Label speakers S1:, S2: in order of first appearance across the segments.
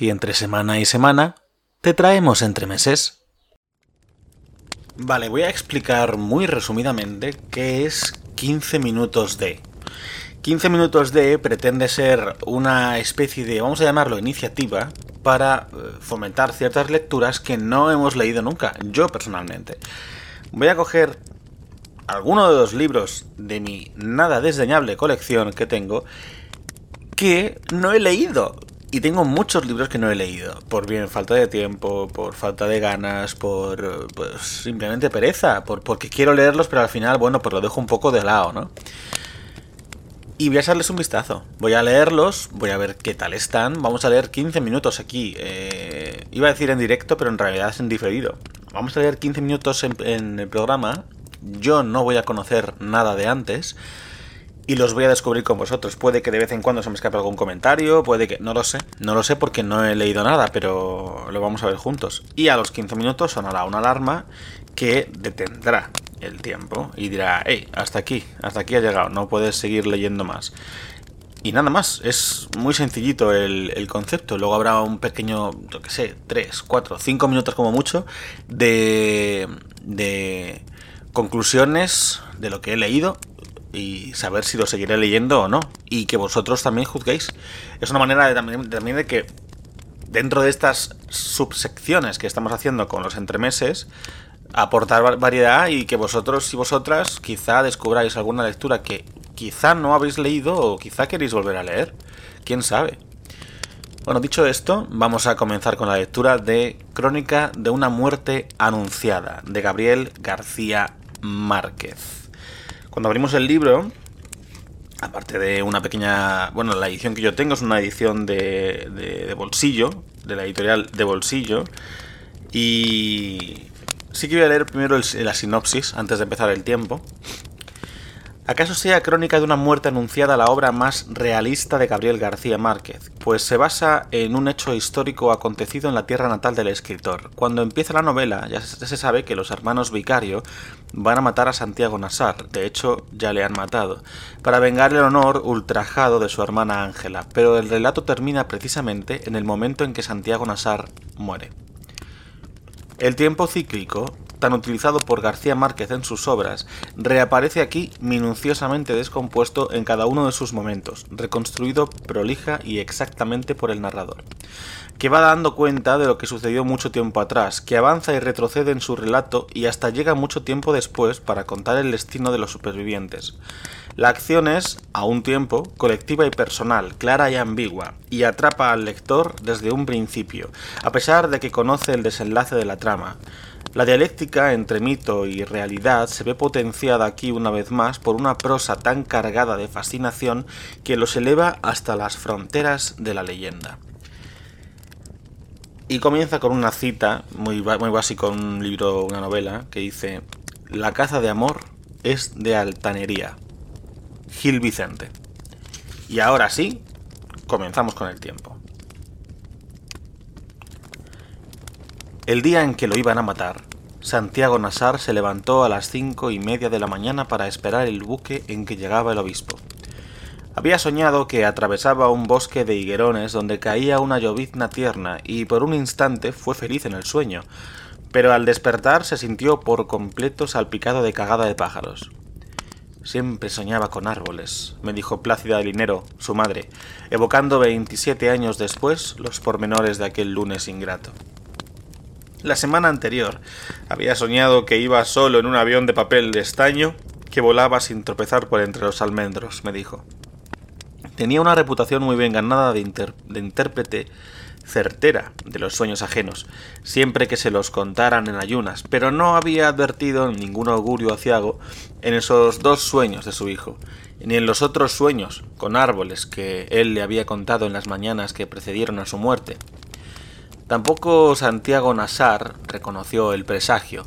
S1: y entre semana y semana te traemos entre meses. Vale, voy a explicar muy resumidamente qué es 15 minutos de. 15 minutos de pretende ser una especie de, vamos a llamarlo, iniciativa para eh, fomentar ciertas lecturas que no hemos leído nunca, yo personalmente. Voy a coger alguno de los libros de mi nada desdeñable colección que tengo que no he leído. Y tengo muchos libros que no he leído. Por bien falta de tiempo, por falta de ganas, por pues, simplemente pereza. Por, porque quiero leerlos, pero al final, bueno, pues lo dejo un poco de lado, ¿no? Y voy a echarles un vistazo. Voy a leerlos, voy a ver qué tal están. Vamos a leer 15 minutos aquí. Eh, iba a decir en directo, pero en realidad es en diferido. Vamos a leer 15 minutos en el programa. Yo no voy a conocer nada de antes y los voy a descubrir con vosotros. Puede que de vez en cuando se me escape algún comentario, puede que... No lo sé, no lo sé porque no he leído nada, pero lo vamos a ver juntos. Y a los 15 minutos sonará una alarma que detendrá el tiempo y dirá, hey, hasta aquí, hasta aquí ha llegado, no puedes seguir leyendo más. Y nada más, es muy sencillito el, concepto. Luego habrá un pequeño, yo qué sé, 3, 4, 5 minutos como mucho de, de conclusiones de lo que he leído y saber si lo seguiré leyendo o no. Y que vosotros también juzguéis. Es una manera de, también, también de que dentro de estas subsecciones que estamos haciendo con los entremeses, aportar variedad y que vosotros y vosotras quizá descubráis alguna lectura que quizá no habéis leído o quizá queréis volver a leer. ¿Quién sabe? Bueno, dicho esto, vamos a comenzar con la lectura de Crónica de una muerte anunciada, de Gabriel García Márquez. Cuando abrimos el libro, aparte de una pequeña... Bueno, la edición que yo tengo es una edición de, bolsillo, de la editorial de bolsillo. Y sí que voy a leer primero la sinopsis antes de empezar el tiempo. ¿Acaso sea crónica de una muerte anunciada la obra más realista de Gabriel García Márquez? Pues se basa en un hecho histórico acontecido en la tierra natal del escritor. Cuando empieza la novela ya se sabe que los hermanos Vicario van a matar a Santiago Nassar, de hecho ya le han matado, para vengar el honor ultrajado de su hermana Ángela, pero el relato termina precisamente en el momento en que Santiago Nassar muere. El tiempo cíclico tan utilizado por García Márquez en sus obras, reaparece aquí minuciosamente descompuesto en cada uno de sus momentos, reconstruido prolija y exactamente por el narrador, que va dando cuenta de lo que sucedió mucho tiempo atrás, que avanza y retrocede en su relato y hasta llega mucho tiempo después para contar el destino de los supervivientes. La acción es, a un tiempo, colectiva y personal, clara y ambigua, y atrapa al lector desde un principio, a pesar de que conoce el desenlace de la trama. La dialéctica entre mito y realidad se ve potenciada aquí una vez más por una prosa tan cargada de fascinación que los eleva hasta las fronteras de la leyenda. Y comienza con una cita muy, muy básica, un libro, una novela, que dice, La caza de amor es de altanería. Gil Vicente. Y ahora sí, comenzamos con el tiempo. El día en que lo iban a matar, Santiago Nassar se levantó a las cinco y media de la mañana para esperar el buque en que llegaba el obispo. Había soñado que atravesaba un bosque de higuerones donde caía una llovizna tierna y por un instante fue feliz en el sueño, pero al despertar se sintió por completo salpicado de cagada de pájaros. Siempre soñaba con árboles, me dijo Plácida Linero, su madre, evocando veintisiete años después los pormenores de aquel lunes ingrato. La semana anterior había soñado que iba solo en un avión de papel de estaño que volaba sin tropezar por entre los almendros, me dijo. Tenía una reputación muy bien ganada de, intérprete certera de los sueños ajenos, siempre que se los contaran en ayunas, pero no había advertido ningún augurio aciago en esos dos sueños de su hijo, ni en los otros sueños con árboles que él le había contado en las mañanas que precedieron a su muerte. Tampoco Santiago Nassar reconoció el presagio.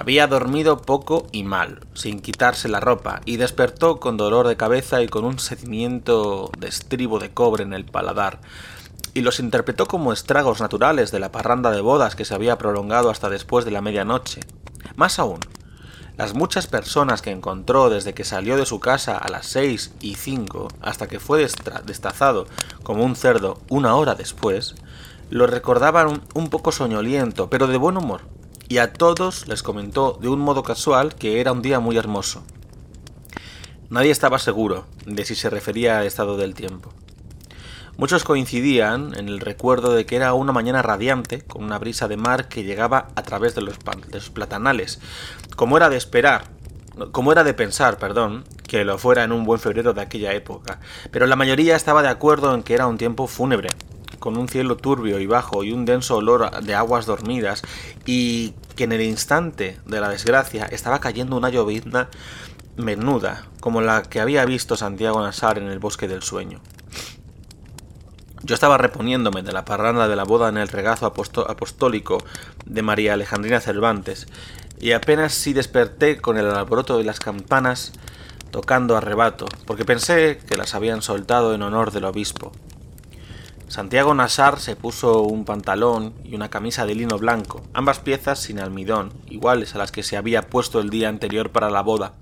S1: Había dormido poco y mal, sin quitarse la ropa, y despertó con dolor de cabeza y con un sentimiento de estribo de cobre en el paladar, y los interpretó como estragos naturales de la parranda de bodas que se había prolongado hasta después de la medianoche. Más aún, Las muchas personas que encontró desde que salió de su casa a las seis y cinco hasta que fue destazado como un cerdo una hora después, lo recordaban un poco soñoliento, pero de buen humor, y a todos les comentó de un modo casual que era un día muy hermoso. Nadie estaba seguro de si se refería al estado del tiempo. Muchos coincidían en el recuerdo de que era una mañana radiante, con una brisa de mar que llegaba a través de los, platanales, como era de esperar, como era de pensar, perdón, que lo fuera en un buen febrero de aquella época, pero la mayoría estaba de acuerdo en que era un tiempo fúnebre, con un cielo turbio y bajo y un denso olor de aguas dormidas, y que en el instante de la desgracia estaba cayendo una llovizna menuda, como la que había visto Santiago Nasar en el bosque del sueño. Yo estaba reponiéndome de la parranda de la boda en el regazo apostólico de María Alejandrina Cervantes, y apenas si desperté con el alboroto de las campanas tocando a rebato, porque pensé que las habían soltado en honor del obispo. Santiago Nasar se puso un pantalón y una camisa de lino blanco, ambas piezas sin almidón, iguales a las que se había puesto el día anterior para la boda.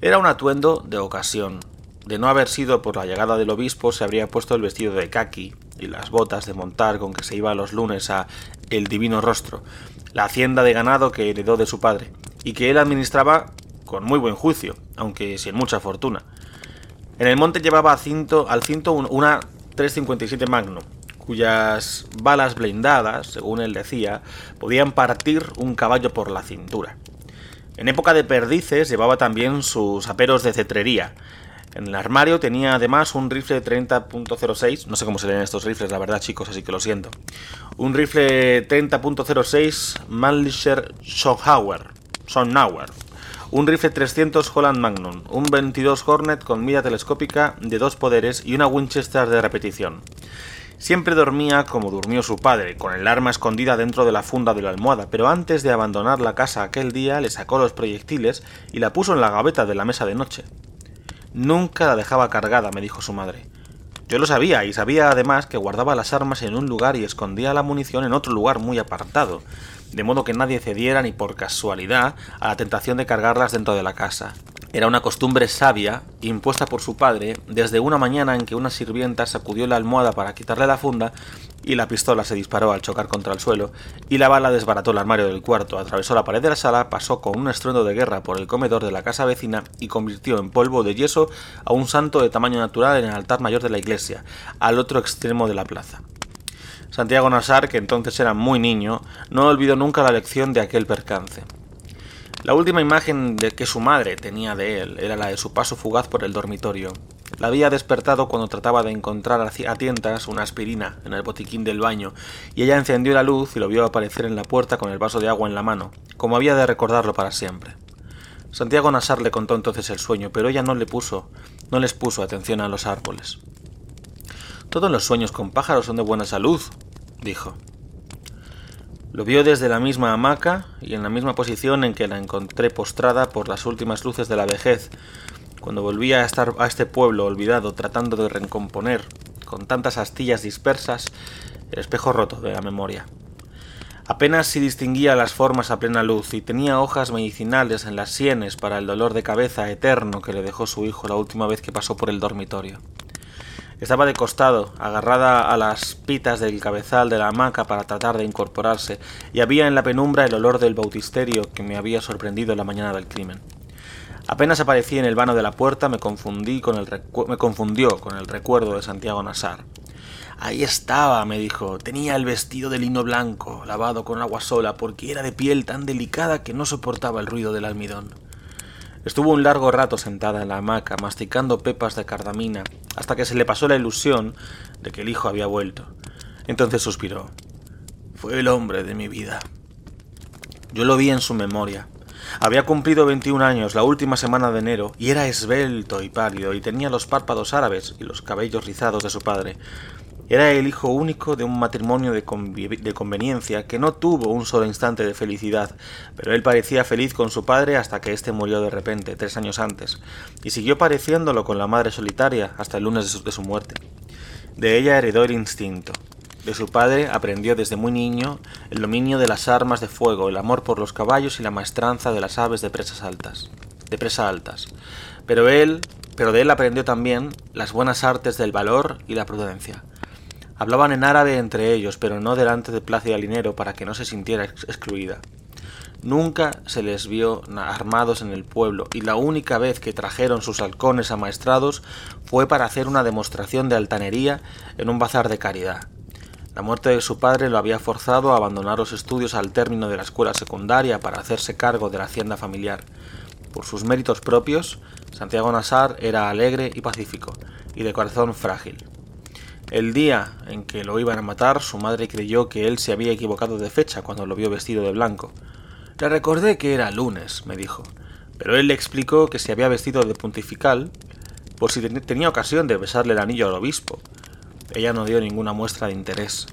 S1: Era un atuendo de ocasión, de no haber sido por la llegada del obispo, se habría puesto el vestido de kaki y las botas de montar con que se iba los lunes a El Divino Rostro, la hacienda de ganado que heredó de su padre, y que él administraba con muy buen juicio, aunque sin mucha fortuna. En el monte llevaba al cinto una 357 Magnum, cuyas balas blindadas, según él decía, podían partir un caballo por la cintura. En época de perdices llevaba también sus aperos de cetrería, en el armario tenía además un rifle 30.06, no sé cómo se leen estos rifles, la verdad chicos, así que lo siento. Un rifle 30.06 Mannlicher Schonhauer, Sonnauer. Un rifle 300 Holland Magnum, un 22 Hornet con mira telescópica de dos poderes y una Winchester de repetición. Siempre dormía como durmió su padre, con el arma escondida dentro de la funda de la almohada, pero antes de abandonar la casa aquel día le sacó los proyectiles y la puso en la gaveta de la mesa de noche. Nunca la dejaba cargada, me dijo su madre. Yo lo sabía, y sabía además que guardaba las armas en un lugar y escondía la munición en otro lugar muy apartado, de modo que nadie cediera ni por casualidad a la tentación de cargarlas dentro de la casa. Era una costumbre sabia, impuesta por su padre, desde una mañana en que una sirvienta sacudió la almohada para quitarle la funda y la pistola se disparó al chocar contra el suelo, y la bala desbarató el armario del cuarto, atravesó la pared de la sala, pasó con un estruendo de guerra por el comedor de la casa vecina y convirtió en polvo de yeso a un santo de tamaño natural en el altar mayor de la iglesia, al otro extremo de la plaza. Santiago Nasar, que entonces era muy niño, no olvidó nunca la lección de aquel percance. La última imagen de que su madre tenía de él era la de su paso fugaz por el dormitorio. La había despertado cuando trataba de encontrar a tientas una aspirina en el botiquín del baño, y ella encendió la luz y lo vio aparecer en la puerta con el vaso de agua en la mano, como había de recordarlo para siempre. Santiago Nasar le contó entonces el sueño, pero ella no le puso, no les puso atención a los árboles. Todos los sueños con pájaros son de buena salud, dijo. Lo vio desde la misma hamaca y en la misma posición en que la encontré postrada por las últimas luces de la vejez, cuando volvía a estar a este pueblo olvidado tratando de recomponer, con tantas astillas dispersas, el espejo roto de la memoria. Apenas si distinguía las formas a plena luz y tenía hojas medicinales en las sienes para el dolor de cabeza eterno que le dejó su hijo la última vez que pasó por el dormitorio. Estaba de costado, agarrada a las pitas del cabezal de la hamaca para tratar de incorporarse, y había en la penumbra el olor del bautisterio que me había sorprendido la mañana del crimen. Apenas aparecí en el vano de la puerta, me, confundí con el me confundió con el recuerdo de Santiago Nasar. Ahí estaba, me dijo. Tenía el vestido de lino blanco, lavado con agua sola, porque era de piel tan delicada que no soportaba el ruido del almidón. Estuvo un largo rato sentada en la hamaca, masticando pepas de cardamina, hasta que se le pasó la ilusión de que el hijo había vuelto. Entonces suspiró. Fue el hombre de mi vida. Yo lo vi en su memoria. Había cumplido 21 años la última semana de enero y era esbelto y pálido y tenía los párpados árabes y los cabellos rizados de su padre. Era el hijo único de un matrimonio de, conveniencia que no tuvo un solo instante de felicidad, pero él parecía feliz con su padre hasta que éste murió de repente, tres años antes, y siguió pareciéndolo con la madre solitaria hasta el lunes de su, muerte. De ella heredó el instinto. De su padre aprendió desde muy niño el dominio de las armas de fuego, el amor por los caballos y la maestranza de las aves de presas altas, de presa altas. Pero él, pero de él aprendió también las buenas artes del valor y la prudencia. Hablaban en árabe entre ellos, pero no delante de Plácida Linero para que no se sintiera excluida. Nunca se les vio armados en el pueblo, y la única vez que trajeron sus halcones amaestrados fue para hacer una demostración de altanería en un bazar de caridad. La muerte de su padre lo había forzado a abandonar los estudios al término de la escuela secundaria para hacerse cargo de la hacienda familiar. Por sus méritos propios, Santiago Nassar era alegre y pacífico, y de corazón frágil. El día en que lo iban a matar, su madre creyó que él se había equivocado de fecha cuando lo vio vestido de blanco. Le recordé que era lunes, me dijo, pero él le explicó que se había vestido de pontifical por si tenía ocasión de besarle el anillo al obispo. Ella no dio ninguna muestra de interés.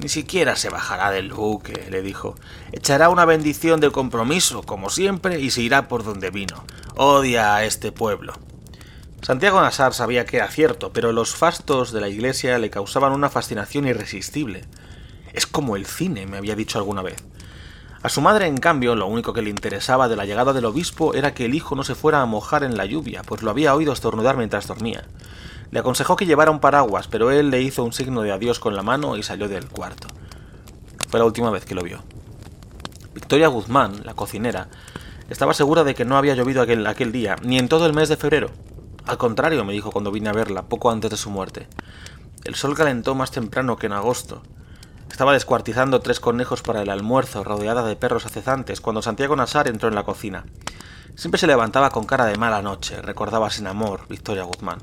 S1: Ni siquiera se bajará del buque, le dijo. Echará una bendición de compromiso, como siempre, y se irá por donde vino. Odia a este pueblo. Santiago Nassar sabía que era cierto, pero los fastos de la iglesia le causaban una fascinación irresistible. Es como el cine, me había dicho alguna vez. A su madre, en cambio, lo único que le interesaba de la llegada del obispo era que el hijo no se fuera a mojar en la lluvia, pues lo había oído estornudar mientras dormía. Le aconsejó que llevara un paraguas, pero él le hizo un signo de adiós con la mano y salió del cuarto. Fue la última vez que lo vio. Victoria Guzmán, la cocinera, estaba segura de que no había llovido aquel, aquel día, ni en todo el mes de febrero. Al contrario, me dijo cuando vine a verla, poco antes de su muerte. El sol calentó más temprano que en agosto, estaba descuartizando tres conejos para el almuerzo, rodeada de perros acezantes, cuando Santiago Nassar entró en la cocina. Siempre se levantaba con cara de mala noche, recordaba sin amor Victoria Guzmán.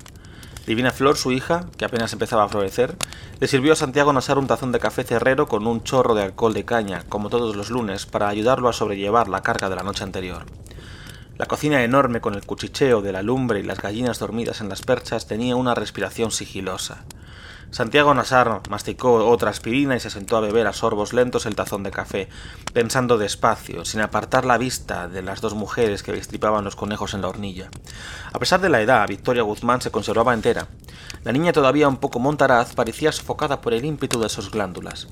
S1: Divina Flor, su hija, que apenas empezaba a florecer, le sirvió a Santiago Nassar un tazón de café cerrero con un chorro de alcohol de caña, como todos los lunes, para ayudarlo a sobrellevar la carga de la noche anterior. La cocina enorme con el cuchicheo de la lumbre y las gallinas dormidas en las perchas tenía una respiración sigilosa. Santiago Nassar masticó otra aspirina y se sentó a beber a sorbos lentos el tazón de café, pensando despacio, sin apartar la vista de las dos mujeres que destripaban los conejos en la hornilla. A pesar de la edad, Victoria Guzmán se conservaba entera. La niña todavía un poco montaraz parecía sofocada por el ímpetu de sus glándulas.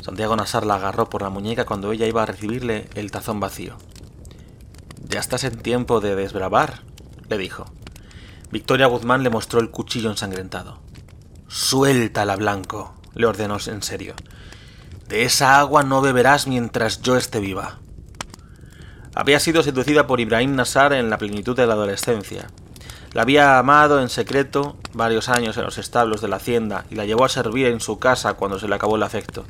S1: Santiago Nassar la agarró por la muñeca cuando ella iba a recibirle el tazón vacío. Ya estás en tiempo de desbravar, le dijo. Victoria Guzmán le mostró el cuchillo ensangrentado. Suéltala, Blanco, le ordenó en serio. De esa agua no beberás mientras yo esté viva. Había sido seducida por Ibrahim Nassar en la plenitud de la adolescencia. La había amado en secreto varios años en los establos de la hacienda y la llevó a servir en su casa cuando se le acabó el afecto.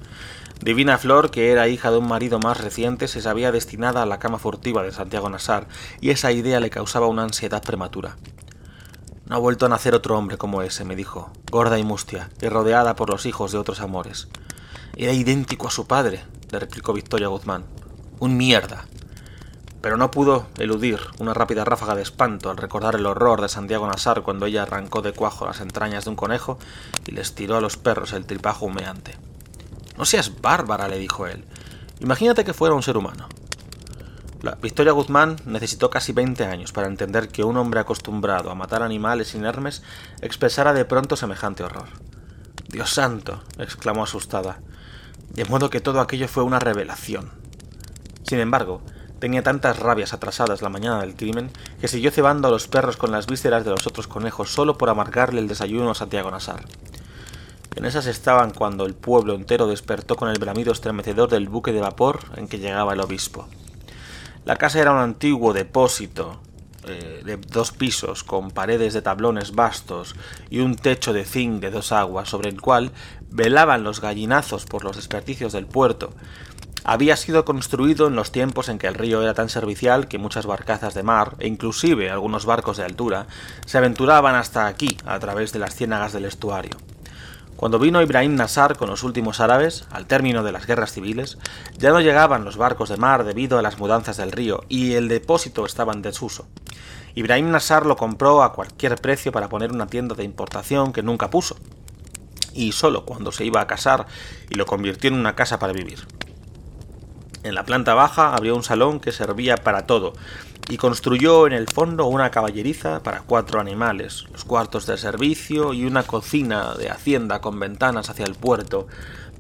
S1: Divina Flor, que era hija de un marido más reciente, se sabía destinada a la cama furtiva de Santiago Nassar y esa idea le causaba una ansiedad prematura. No ha vuelto a nacer otro hombre como ese, me dijo, gorda y mustia, y rodeada por los hijos de otros amores. Era idéntico a su padre, le replicó Victoria Guzmán. Un mierda. Pero no pudo eludir una rápida ráfaga de espanto al recordar el horror de Santiago Nassar cuando ella arrancó de cuajo las entrañas de un conejo y les tiró a los perros el tripajo humeante. No seas bárbara, le dijo él. Imagínate que fuera un ser humano. La Victoria Guzmán necesitó casi 20 años para entender que un hombre acostumbrado a matar animales inermes expresara de pronto semejante horror. Dios santo, exclamó asustada. De modo que todo aquello fue una revelación. Sin embargo, tenía tantas rabias atrasadas la mañana del crimen que siguió cebando a los perros con las vísceras de los otros conejos solo por amargarle el desayuno a Santiago Nassar. En esas estaban cuando el pueblo entero despertó con el bramido estremecedor del buque de vapor en que llegaba el obispo. La casa era un antiguo depósito eh, de dos pisos con paredes de tablones vastos y un techo de zinc de dos aguas sobre el cual velaban los gallinazos por los desperdicios del puerto. Había sido construido en los tiempos en que el río era tan servicial que muchas barcazas de mar, e inclusive algunos barcos de altura, se aventuraban hasta aquí a través de las ciénagas del estuario. Cuando vino Ibrahim Nassar con los últimos árabes, al término de las guerras civiles, ya no llegaban los barcos de mar debido a las mudanzas del río y el depósito estaba en desuso. Ibrahim Nassar lo compró a cualquier precio para poner una tienda de importación que nunca puso, y solo cuando se iba a casar y lo convirtió en una casa para vivir. En la planta baja había un salón que servía para todo, y construyó en el fondo una caballeriza para cuatro animales, los cuartos de servicio y una cocina de hacienda con ventanas hacia el puerto,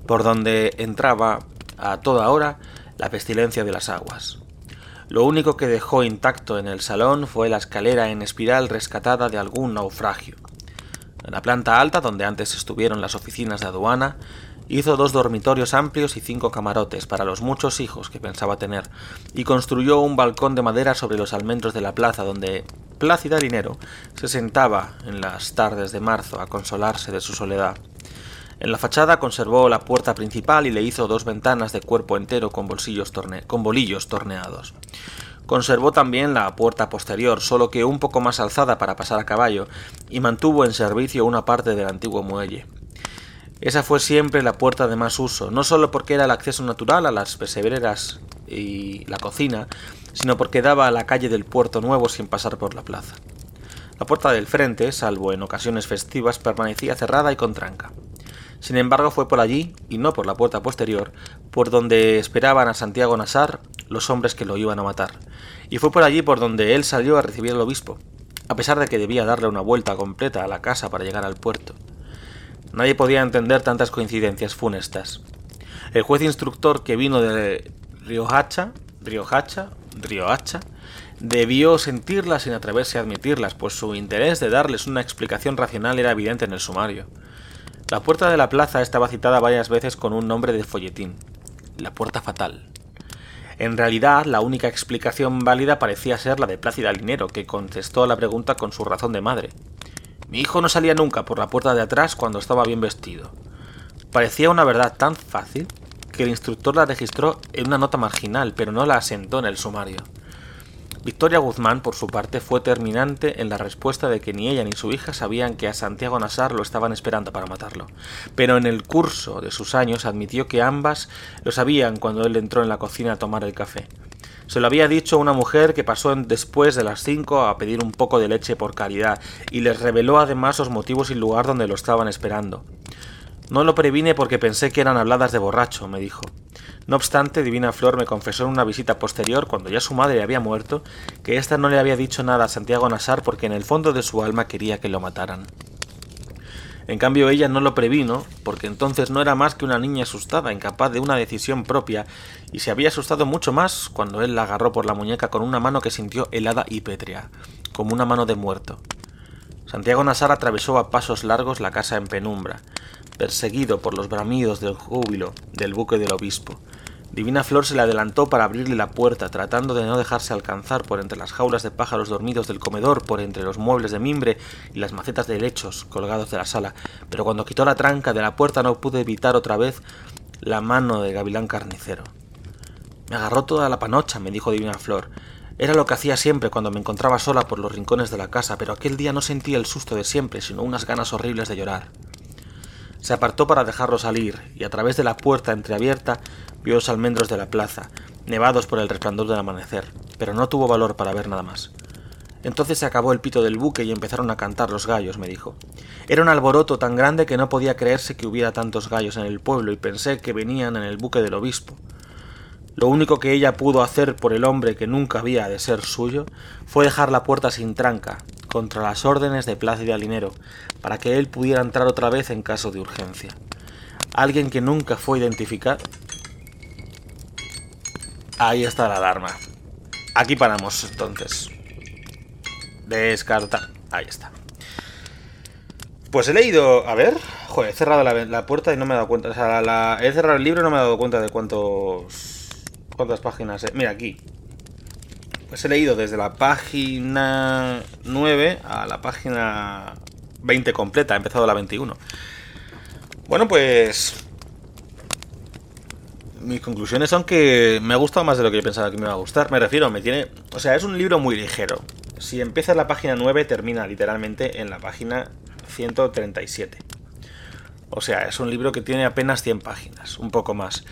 S1: por donde entraba a toda hora la pestilencia de las aguas. Lo único que dejó intacto en el salón fue la escalera en espiral rescatada de algún naufragio. En la planta alta, donde antes estuvieron las oficinas de aduana, hizo dos dormitorios amplios y cinco camarotes para los muchos hijos que pensaba tener, y construyó un balcón de madera sobre los almendros de la plaza donde Plácida Dinero se sentaba en las tardes de marzo a consolarse de su soledad. En la fachada conservó la puerta principal y le hizo dos ventanas de cuerpo entero con, bolsillos con bolillos torneados. Conservó también la puerta posterior, solo que un poco más alzada para pasar a caballo, y mantuvo en servicio una parte del antiguo muelle. Esa fue siempre la puerta de más uso, no solo porque era el acceso natural a las pesebreras y la cocina, sino porque daba a la calle del puerto nuevo sin pasar por la plaza. La puerta del frente, salvo en ocasiones festivas, permanecía cerrada y con tranca. Sin embargo, fue por allí, y no por la puerta posterior, por donde esperaban a Santiago Nasar los hombres que lo iban a matar, y fue por allí por donde él salió a recibir al obispo, a pesar de que debía darle una vuelta completa a la casa para llegar al puerto. Nadie podía entender tantas coincidencias funestas. El juez instructor que vino de Riohacha, Riohacha, Riohacha, debió sentirlas sin atreverse a admitirlas, pues su interés de darles una explicación racional era evidente en el sumario. La puerta de la plaza estaba citada varias veces con un nombre de folletín, la puerta fatal. En realidad, la única explicación válida parecía ser la de Plácida Linero, que contestó a la pregunta con su razón de madre. Mi hijo no salía nunca por la puerta de atrás cuando estaba bien vestido. Parecía una verdad tan fácil que el instructor la registró en una nota marginal, pero no la asentó en el sumario. Victoria Guzmán, por su parte, fue terminante en la respuesta de que ni ella ni su hija sabían que a Santiago Nassar lo estaban esperando para matarlo. Pero en el curso de sus años admitió que ambas lo sabían cuando él entró en la cocina a tomar el café. Se lo había dicho una mujer que pasó después de las cinco a pedir un poco de leche por caridad, y les reveló además los motivos y lugar donde lo estaban esperando. No lo previne porque pensé que eran habladas de borracho, me dijo. No obstante, Divina Flor me confesó en una visita posterior, cuando ya su madre había muerto, que ésta no le había dicho nada a Santiago Nasar porque en el fondo de su alma quería que lo mataran. En cambio ella no lo previno, porque entonces no era más que una niña asustada, incapaz de una decisión propia, y se había asustado mucho más cuando él la agarró por la muñeca con una mano que sintió helada y pétrea, como una mano de muerto. Santiago Nasar atravesó a pasos largos la casa en penumbra, perseguido por los bramidos del júbilo del buque del obispo. Divina Flor se le adelantó para abrirle la puerta, tratando de no dejarse alcanzar por entre las jaulas de pájaros dormidos del comedor, por entre los muebles de mimbre y las macetas de lechos colgados de la sala, pero cuando quitó la tranca de la puerta no pude evitar otra vez la mano de Gavilán Carnicero. Me agarró toda la panocha, me dijo Divina Flor. Era lo que hacía siempre cuando me encontraba sola por los rincones de la casa, pero aquel día no sentí el susto de siempre, sino unas ganas horribles de llorar. Se apartó para dejarlo salir, y a través de la puerta entreabierta vio los almendros de la plaza, nevados por el resplandor del amanecer, pero no tuvo valor para ver nada más. Entonces se acabó el pito del buque y empezaron a cantar los gallos, me dijo. Era un alboroto tan grande que no podía creerse que hubiera tantos gallos en el pueblo y pensé que venían en el buque del obispo. Lo único que ella pudo hacer por el hombre que nunca había de ser suyo fue dejar la puerta sin tranca, contra las órdenes de Plácido Alinero, para que él pudiera entrar otra vez en caso de urgencia. Alguien que nunca fue identificado. Ahí está la alarma. Aquí paramos entonces. Descarta. Ahí está. Pues he leído. A ver. Joder, he cerrado la, puerta y no me he dado cuenta. O sea, he cerrado el libro y no me he dado cuenta de cuántos ¿Cuántas páginas? Mira, aquí. Pues he leído desde la página 9 a la página 20 completa. He empezado la 21. Bueno, pues... Mis conclusiones son que me ha gustado más de lo que yo pensaba que me iba a gustar. Me refiero, me tiene... O sea, es un libro muy ligero. Si empieza en la página 9, termina literalmente en la página 137. O sea, es un libro que tiene apenas 100 páginas, un poco más.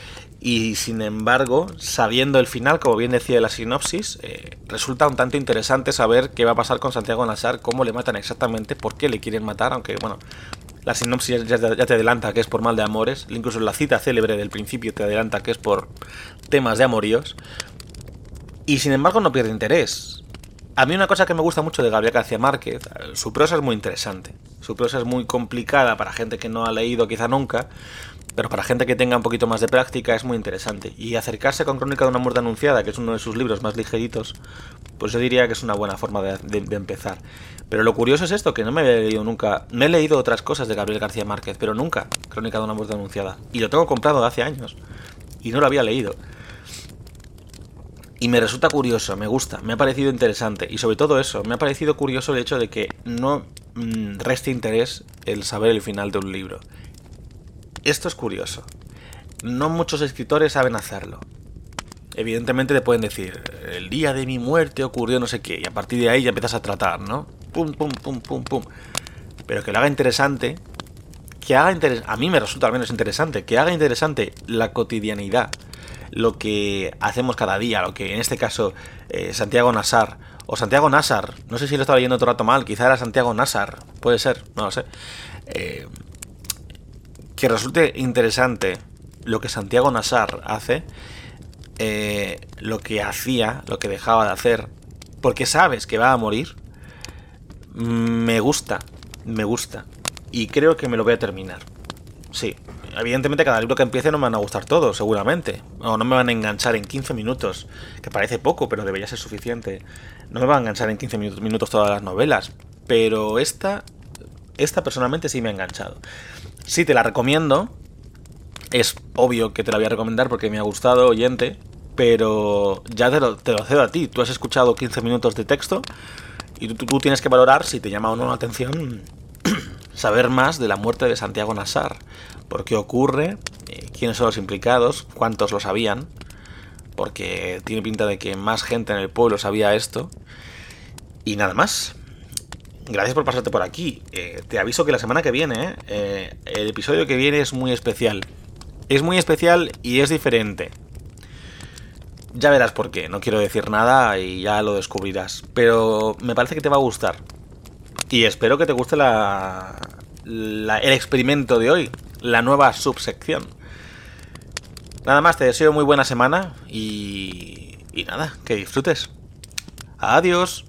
S1: Y sin embargo, sabiendo el final, como bien decía la sinopsis, eh, resulta un tanto interesante saber qué va a pasar con Santiago Nassar, cómo le matan exactamente, por qué le quieren matar, aunque bueno, La sinopsis ya ya te adelanta que es por mal de amores. Incluso la cita célebre del principio te adelanta que es por temas de amoríos. Y sin embargo no pierde interés. A mí una cosa que me gusta mucho de Gabriel García Márquez, su prosa es muy interesante. Su prosa es muy complicada para gente que no ha leído quizá nunca, pero para gente que tenga un poquito más de práctica es muy interesante. Y acercarse con Crónica de una muerte anunciada, que es uno de sus libros más ligeritos, pues yo diría que es una buena forma de, empezar. Pero lo curioso es esto, que no me he leído nunca. Me he leído otras cosas de Gabriel García Márquez, pero nunca Crónica de una muerte anunciada. Y lo tengo comprado hace años. Y no lo había leído. Y me resulta curioso, me gusta, me ha parecido interesante. Y sobre todo eso, me ha parecido curioso el hecho de que no mm, reste interés el saber el final de un libro. Esto es curioso. No muchos escritores saben hacerlo. Evidentemente te pueden decir, el día de mi muerte ocurrió no sé qué, y a partir de ahí ya empiezas a tratar, ¿no? Pum, pum, pum, pum, pum. Pero que lo haga interesante, que haga interes a mí me resulta al menos interesante, que haga interesante la cotidianidad, lo que hacemos cada día, lo que en este caso eh, Santiago Nassar, o Santiago Nassar, no sé si lo estaba leyendo otro rato mal, quizá era Santiago Nassar, puede ser, no lo sé. Eh, que resulte interesante lo que Santiago Nassar hace, eh, lo que hacía, lo que dejaba de hacer, porque sabes que va a morir, me gusta, me gusta. Y creo que me lo voy a terminar. Sí, evidentemente cada libro que empiece no me van a gustar todos, seguramente. O no me van a enganchar en 15 minutos, que parece poco, pero debería ser suficiente. No me van a enganchar en 15 minutos, minutos todas las novelas. Pero esta, esta personalmente sí me ha enganchado. Sí, te la recomiendo. Es obvio que te la voy a recomendar porque me ha gustado, oyente. Pero ya te lo, te lo cedo a ti. Tú has escuchado 15 minutos de texto y tú, tienes que valorar si te llama o no la atención saber más de la muerte de Santiago Nassar. ¿Por qué ocurre? Eh, ¿Quiénes son los implicados? ¿Cuántos lo sabían? Porque tiene pinta de que más gente en el pueblo sabía esto. Y nada más. Gracias por pasarte por aquí. Eh, te aviso que la semana que viene, eh, el episodio que viene es muy especial. Es muy especial y es diferente. Ya verás por qué. No quiero decir nada y ya lo descubrirás. Pero me parece que te va a gustar. Y espero que te guste la, el experimento de hoy, la nueva subsección. Nada más, te deseo muy buena semana y, y nada, que disfrutes. Adiós.